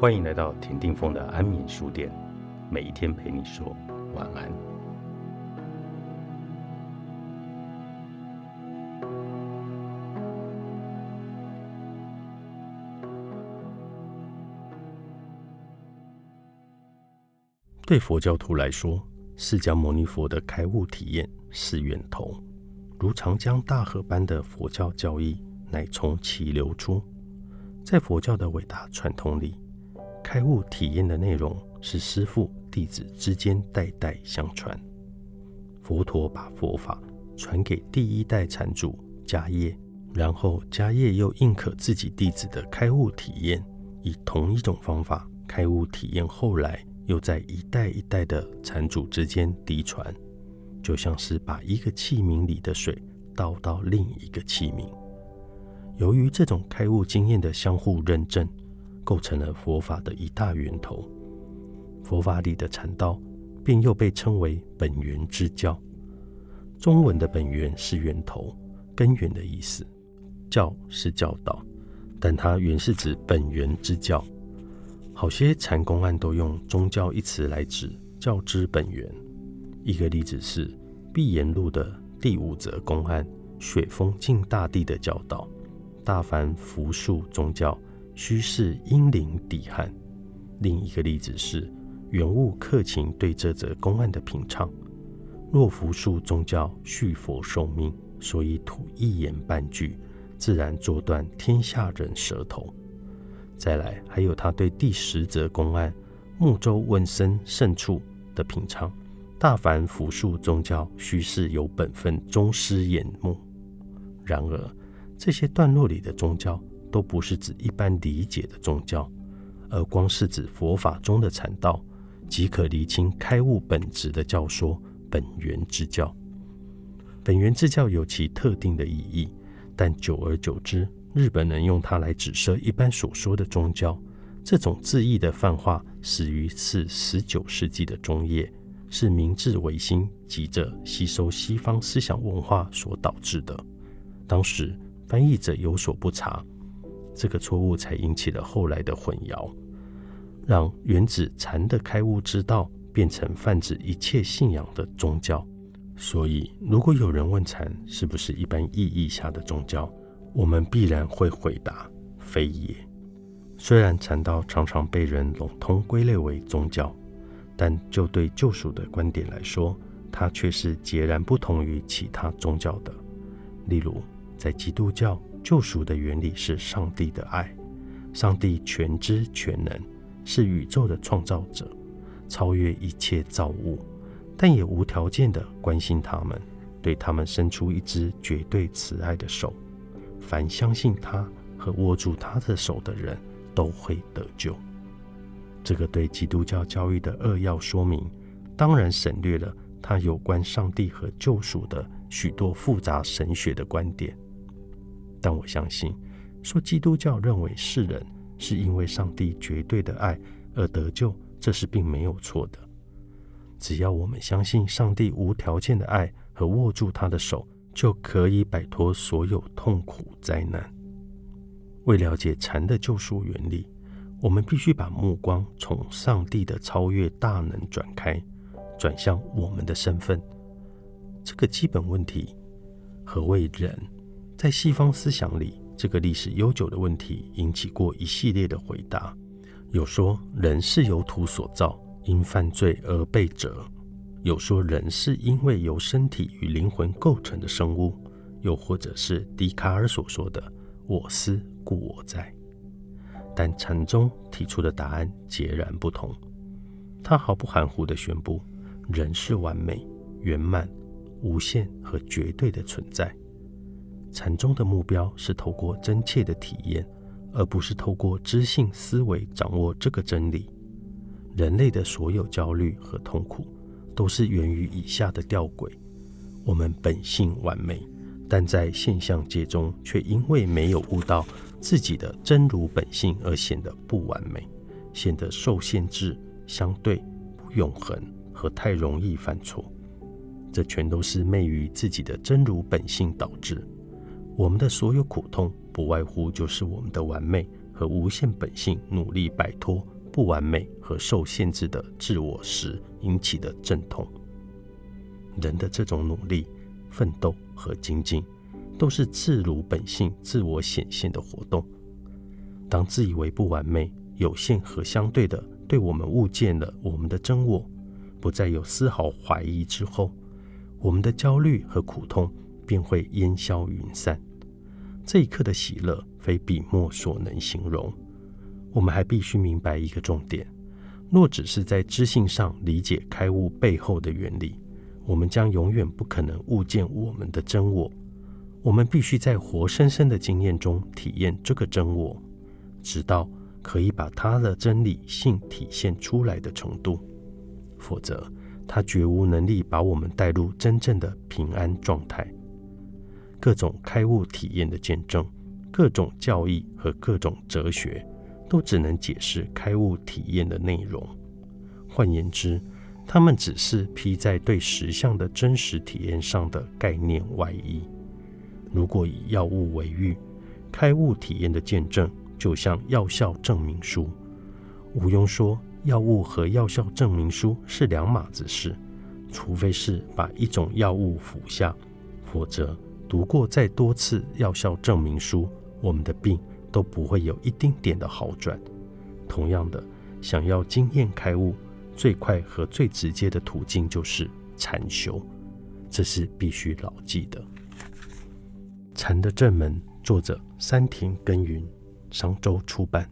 欢迎来到田定峰的安眠书店，每一天陪你说晚安。对佛教徒来说，释迦牟尼佛的开悟体验是源头，如长江大河般的佛教教义乃从其流出。在佛教的伟大传统里，开悟体验的内容是师父弟子之间代代相传。佛陀把佛法传给第一代禅主迦叶，然后迦叶又认可自己弟子的开悟体验，以同一种方法开悟体验。后来又在一代一代的禅主之间嫡传，就像是把一个器皿里的水倒到另一个器皿。由于这种开悟经验的相互认证，构成了佛法的一大源头。佛法里的禅道，便又被称为本源之教。中文的本源是源头、根源的意思，教是教导，但它原是指本源之教。好些禅公案都用宗教一词来指教之本源。一个例子是碧岩录的第五则公案：雪峰敬大帝的教导。大凡服术宗教，须是英灵抵汉。另一个例子是原物克勤对这则公案的品唱：若服术宗教续佛寿命，所以吐一言半句，自然作断天下人舌头。再来，还有他对第十则公案木州问僧胜处的品唱：大凡服术宗教，须是有本分宗师眼目。然而。这些段落里的宗教都不是指一般理解的宗教，而光是指佛法中的禅道，即可厘清开悟本质的教说本源之教。本源之教有其特定的意义，但久而久之，日本人用它来指涉一般所说的宗教。这种字义的泛化始于是十九世纪的中叶，是明治维新急着吸收西方思想文化所导致的。当时。翻译者有所不察，这个错误才引起了后来的混淆，让原指禅的开悟之道变成泛指一切信仰的宗教。所以，如果有人问禅是不是一般意义下的宗教，我们必然会回答非也。虽然禅道常常被人笼统归类为宗教，但就对救赎的观点来说，它却是截然不同于其他宗教的。例如，在基督教救赎的原理是上帝的爱，上帝全知全能，是宇宙的创造者，超越一切造物，但也无条件的关心他们，对他们伸出一只绝对慈爱的手。凡相信他和握住他的手的人都会得救。这个对基督教教育的扼要说明，当然省略了他有关上帝和救赎的许多复杂神学的观点。但我相信，说基督教认为世人是因为上帝绝对的爱而得救，这是并没有错的。只要我们相信上帝无条件的爱和握住他的手，就可以摆脱所有痛苦灾难。为了解禅的救赎原理，我们必须把目光从上帝的超越大能转开，转向我们的身份。这个基本问题：何谓人？在西方思想里，这个历史悠久的问题引起过一系列的回答。有说人是由土所造，因犯罪而被折；有说人是因为由身体与灵魂构成的生物；又或者是笛卡尔所说的“我思故我在”。但禅宗提出的答案截然不同。他毫不含糊地宣布：人是完美、圆满、无限和绝对的存在。禅宗的目标是透过真切的体验，而不是透过知性思维掌握这个真理。人类的所有焦虑和痛苦，都是源于以下的吊诡：我们本性完美，但在现象界中却因为没有悟到自己的真如本性而显得不完美，显得受限制、相对不永恒和太容易犯错。这全都是昧于自己的真如本性导致。我们的所有苦痛，不外乎就是我们的完美和无限本性努力摆脱不完美和受限制的自我时引起的阵痛。人的这种努力、奋斗和精进，都是自如本性自我显现的活动。当自以为不完美、有限和相对的对我们物见了我们的真我，不再有丝毫怀疑之后，我们的焦虑和苦痛便会烟消云散。这一刻的喜乐，非笔墨所能形容。我们还必须明白一个重点：若只是在知性上理解开悟背后的原理，我们将永远不可能悟见我们的真我。我们必须在活生生的经验中体验这个真我，直到可以把它的真理性体现出来的程度。否则，它绝无能力把我们带入真正的平安状态。各种开悟体验的见证，各种教义和各种哲学，都只能解释开悟体验的内容。换言之，它们只是披在对实相的真实体验上的概念外衣。如果以药物为喻，开悟体验的见证就像药效证明书。毋庸说，药物和药效证明书是两码子事，除非是把一种药物服下，否则。读过再多次药效证明书，我们的病都不会有一丁点的好转。同样的，想要经验开悟，最快和最直接的途径就是禅修，这是必须牢记的。禅的正门，作者山田耕耘，商周出版。